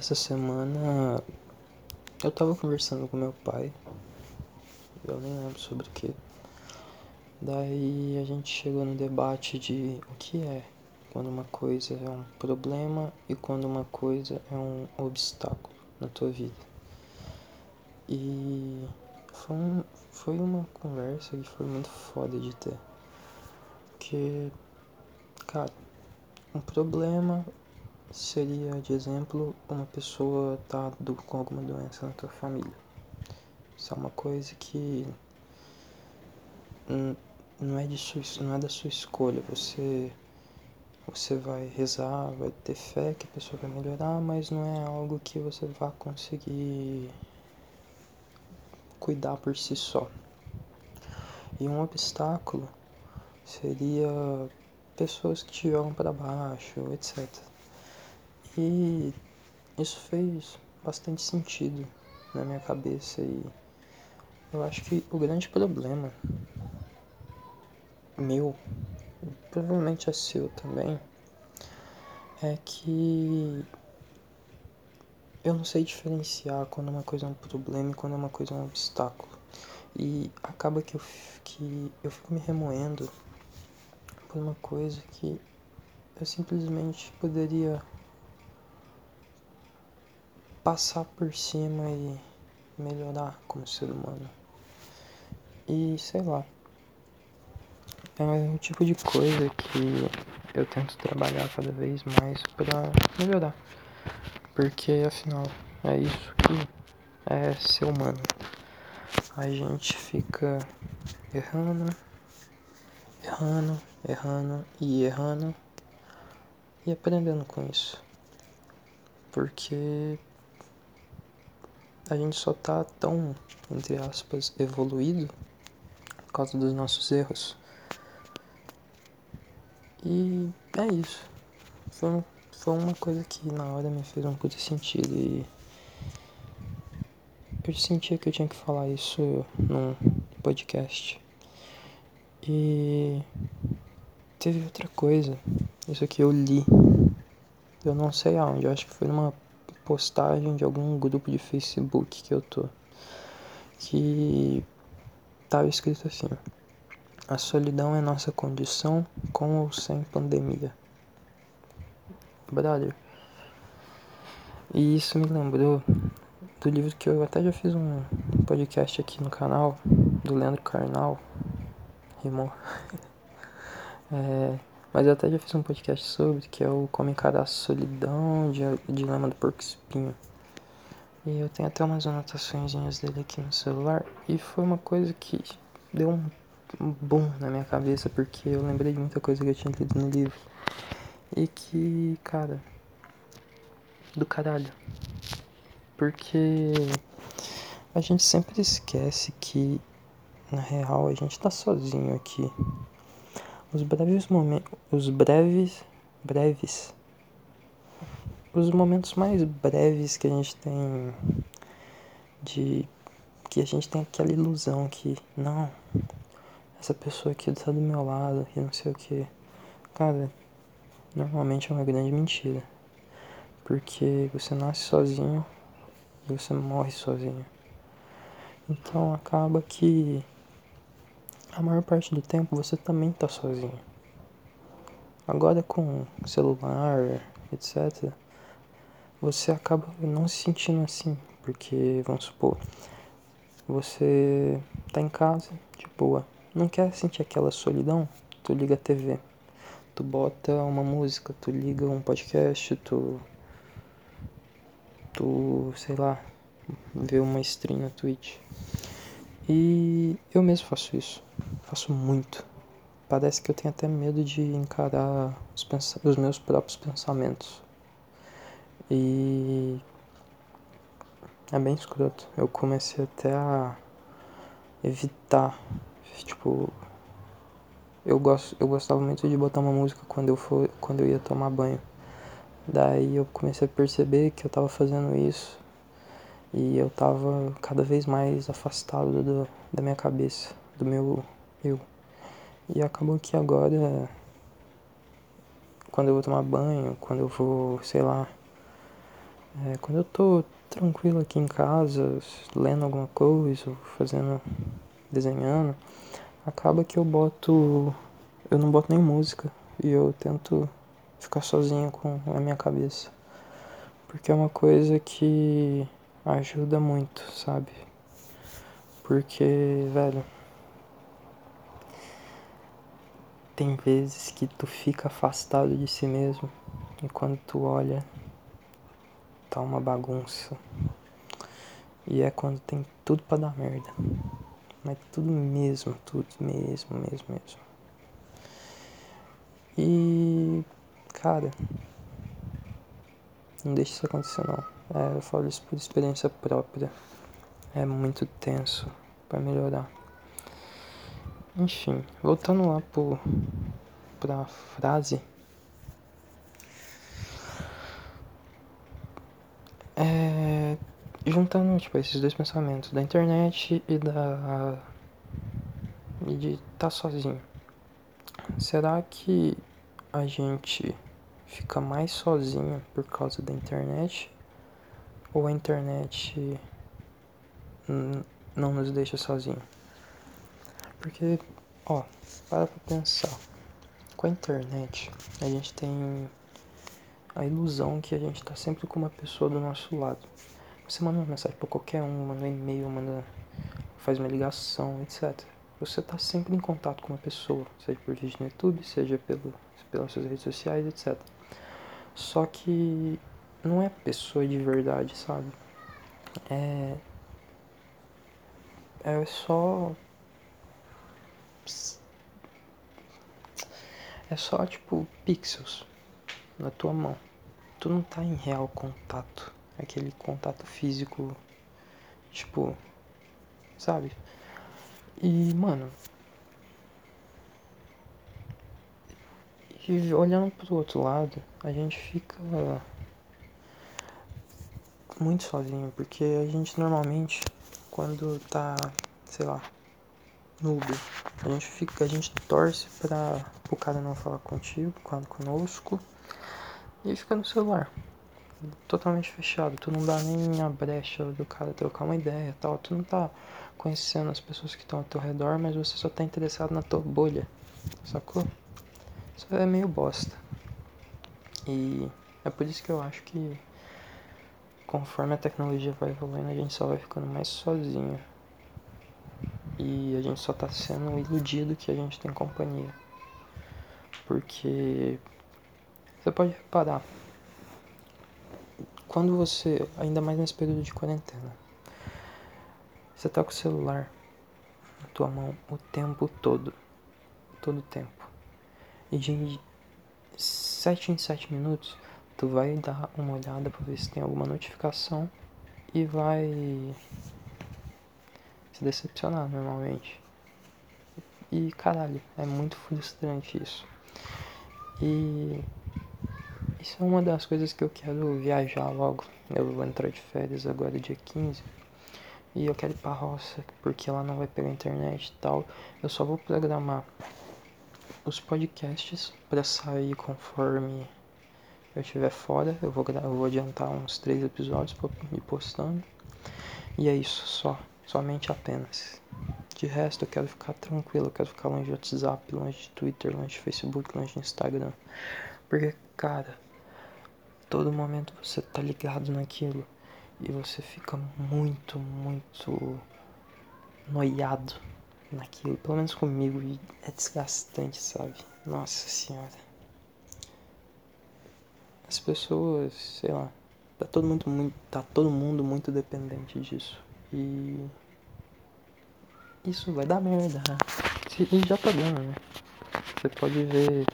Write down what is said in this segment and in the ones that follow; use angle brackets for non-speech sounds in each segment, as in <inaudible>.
essa semana eu tava conversando com meu pai. Eu nem lembro sobre o que. Daí a gente chegou no debate de o que é quando uma coisa é um problema e quando uma coisa é um obstáculo na tua vida. E foi, um, foi uma conversa que foi muito foda de ter. Porque, cara, um problema seria, de exemplo, uma pessoa tá com alguma doença na tua família. Isso é uma coisa que não é, de sua, não é da sua escolha. Você, você vai rezar, vai ter fé que a pessoa vai melhorar, mas não é algo que você vai conseguir cuidar por si só. E um obstáculo seria pessoas que te jogam para baixo, etc. E isso fez bastante sentido na minha cabeça e eu acho que o grande problema meu, provavelmente é seu também, é que eu não sei diferenciar quando uma coisa é um problema e quando uma coisa é um obstáculo. E acaba que eu, que eu fico me remoendo por uma coisa que eu simplesmente poderia passar por cima e melhorar como ser humano. E sei lá. É um tipo de coisa que eu tento trabalhar cada vez mais para melhorar. Porque afinal é isso que é ser humano. A gente fica errando, errando, errando e errando e aprendendo com isso. Porque a gente só tá tão, entre aspas, evoluído por causa dos nossos erros. E é isso. Foi, foi uma coisa que na hora me fez um puta sentido e eu sentia que eu tinha que falar isso num podcast. E teve outra coisa. Isso aqui eu li. Eu não sei aonde, eu acho que foi numa postagem de algum grupo de Facebook que eu tô. Que tava escrito assim: A solidão é nossa condição com ou sem pandemia. Brother. E isso me lembrou do livro que eu até já fiz um podcast aqui no canal, do Leandro Carnal. Rimou. <laughs> é, mas eu até já fiz um podcast sobre, que é o Como Encarar a Solidão, de Dilema do Porco Espinho. E eu tenho até umas anotações dele aqui no celular. E foi uma coisa que deu um, boom na minha cabeça, porque eu lembrei de muita coisa que eu tinha lido no livro. E que, cara, do caralho. Porque a gente sempre esquece que, na real, a gente tá sozinho aqui. Os breves momentos. Os breves. Breves. Os momentos mais breves que a gente tem. De. Que a gente tem aquela ilusão que. Não. Essa pessoa aqui tá do meu lado e não sei o que. Cara, normalmente é uma grande mentira. Porque você nasce sozinho e você morre sozinho. Então acaba que a maior parte do tempo você também tá sozinho. Agora com celular, etc, você acaba não se sentindo assim, porque vamos supor, você tá em casa, de boa, não quer sentir aquela solidão, tu liga a TV, tu bota uma música, tu liga um podcast, tu tu, sei lá, vê uma stream na Twitch. E eu mesmo faço isso. Faço muito. Parece que eu tenho até medo de encarar os, os meus próprios pensamentos. E é bem escroto. Eu comecei até a evitar. Tipo, eu, gosto, eu gostava muito de botar uma música quando eu, for, quando eu ia tomar banho. Daí eu comecei a perceber que eu tava fazendo isso e eu tava cada vez mais afastado do, da minha cabeça, do meu eu. E acabou que agora, quando eu vou tomar banho, quando eu vou, sei lá, É, quando eu tô tranquilo aqui em casa, lendo alguma coisa, fazendo. desenhando, acaba que eu boto. eu não boto nem música e eu tento ficar sozinho com a minha cabeça. Porque é uma coisa que ajuda muito, sabe? Porque, velho. Tem vezes que tu fica afastado de si mesmo e quando tu olha, tá uma bagunça. E é quando tem tudo para dar merda. Mas tudo mesmo, tudo mesmo, mesmo, mesmo. E, cara, não deixa isso acontecer não. É, eu falo isso por experiência própria. É muito tenso para melhorar. Enfim, voltando lá pro, pra frase. É, juntando tipo, esses dois pensamentos, da internet e da. e de estar tá sozinho. Será que a gente fica mais sozinho por causa da internet? Ou a internet não nos deixa sozinho? Porque, ó, para pra pensar. Com a internet, a gente tem a ilusão que a gente tá sempre com uma pessoa do nosso lado. Você manda uma mensagem para qualquer um, manda um e-mail, manda, faz uma ligação, etc. Você tá sempre em contato com uma pessoa, seja por vídeo no YouTube, seja pelo, pelas suas redes sociais, etc. Só que não é pessoa de verdade, sabe? É. É só é só tipo pixels na tua mão. Tu não tá em real contato, aquele contato físico, tipo, sabe? E, mano, e olhando pro outro lado, a gente fica muito sozinho, porque a gente normalmente, quando tá, sei lá, no. A gente fica, a gente torce para o cara não falar contigo, conosco e fica no celular. Totalmente fechado, tu não dá nem a brecha do cara trocar uma ideia tal, tu não tá conhecendo as pessoas que estão ao teu redor, mas você só tá interessado na tua bolha, sacou? Isso é meio bosta. E é por isso que eu acho que conforme a tecnologia vai evoluindo, a gente só vai ficando mais sozinho e a gente só tá sendo iludido que a gente tem companhia. Porque você pode reparar, quando você, ainda mais nesse período de quarentena, você tá com o celular na tua mão o tempo todo. Todo o tempo. E de 7 em 7 minutos, tu vai dar uma olhada para ver se tem alguma notificação e vai decepcionar normalmente. E caralho, é muito frustrante isso. E isso é uma das coisas que eu quero viajar logo. Eu vou entrar de férias agora dia 15. E eu quero ir pra roça, porque lá não vai pegar internet e tal. Eu só vou programar os podcasts para sair conforme eu estiver fora. Eu vou, eu vou adiantar uns três episódios pra ir postando. E é isso só somente apenas. De resto, eu quero ficar tranquilo, eu quero ficar longe de WhatsApp, longe de Twitter, longe de Facebook, longe de Instagram. Porque, cara, todo momento você tá ligado naquilo e você fica muito, muito noiado naquilo. Pelo menos comigo, e é desgastante, sabe? Nossa senhora. As pessoas, sei lá, tá todo mundo muito, tá todo mundo muito dependente disso. E isso vai dar merda. E já tá dando, né? Você pode ver.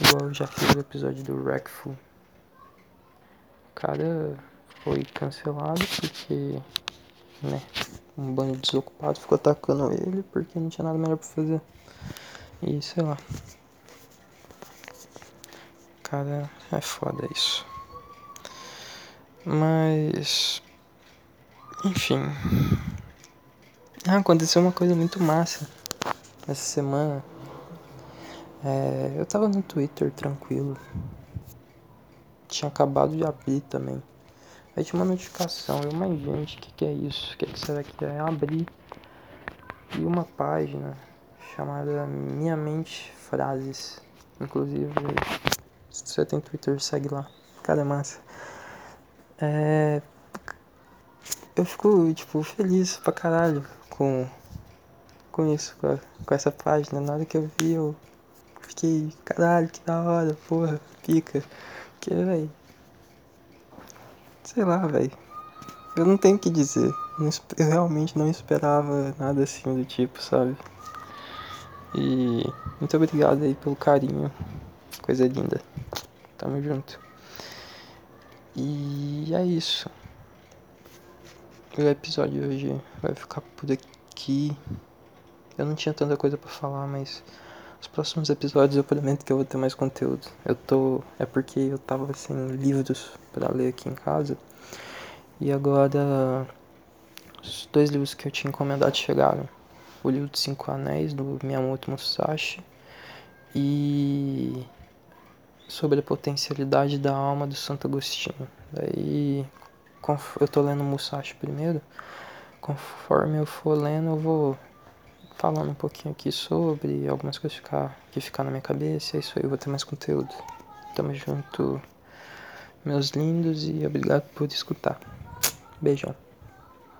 Igual eu já fiz o episódio do Wreckful. O cara foi cancelado porque. né? Um bando de desocupado ficou atacando ele porque não tinha nada melhor pra fazer. E sei lá. Cara, é foda isso. Mas. Enfim. Ah, aconteceu uma coisa muito massa essa semana. É, eu tava no Twitter tranquilo. tinha acabado de abrir também. Aí tinha uma notificação, eu, mas gente, o que, que é isso? O que, que será que é? Abri e uma página chamada Minha Mente Frases. Inclusive, se você tem Twitter, segue lá. Cara, é massa. É... Eu fico, tipo, feliz pra caralho com, com isso, com, a, com essa página. Na hora que eu vi, eu fiquei, caralho, que da hora, porra, pica. Que, velho. Sei lá, velho. Eu não tenho o que dizer. Eu realmente não esperava nada assim do tipo, sabe? E muito obrigado aí pelo carinho. Coisa linda. Tamo junto. E é isso. O episódio hoje vai ficar por aqui. Eu não tinha tanta coisa para falar, mas os próximos episódios eu prometo que eu vou ter mais conteúdo. Eu tô. É porque eu tava sem livros para ler aqui em casa. E agora os dois livros que eu tinha encomendado chegaram. O livro de Cinco Anéis, do Miyamoto Musashi. E sobre a potencialidade da alma do Santo Agostinho. Daí eu tô lendo Musashi primeiro. Conforme eu for lendo, eu vou falando um pouquinho aqui sobre algumas coisas ficar, que ficar na minha cabeça. É isso aí, eu vou ter mais conteúdo. Tamo junto, meus lindos, e obrigado por escutar. Beijão.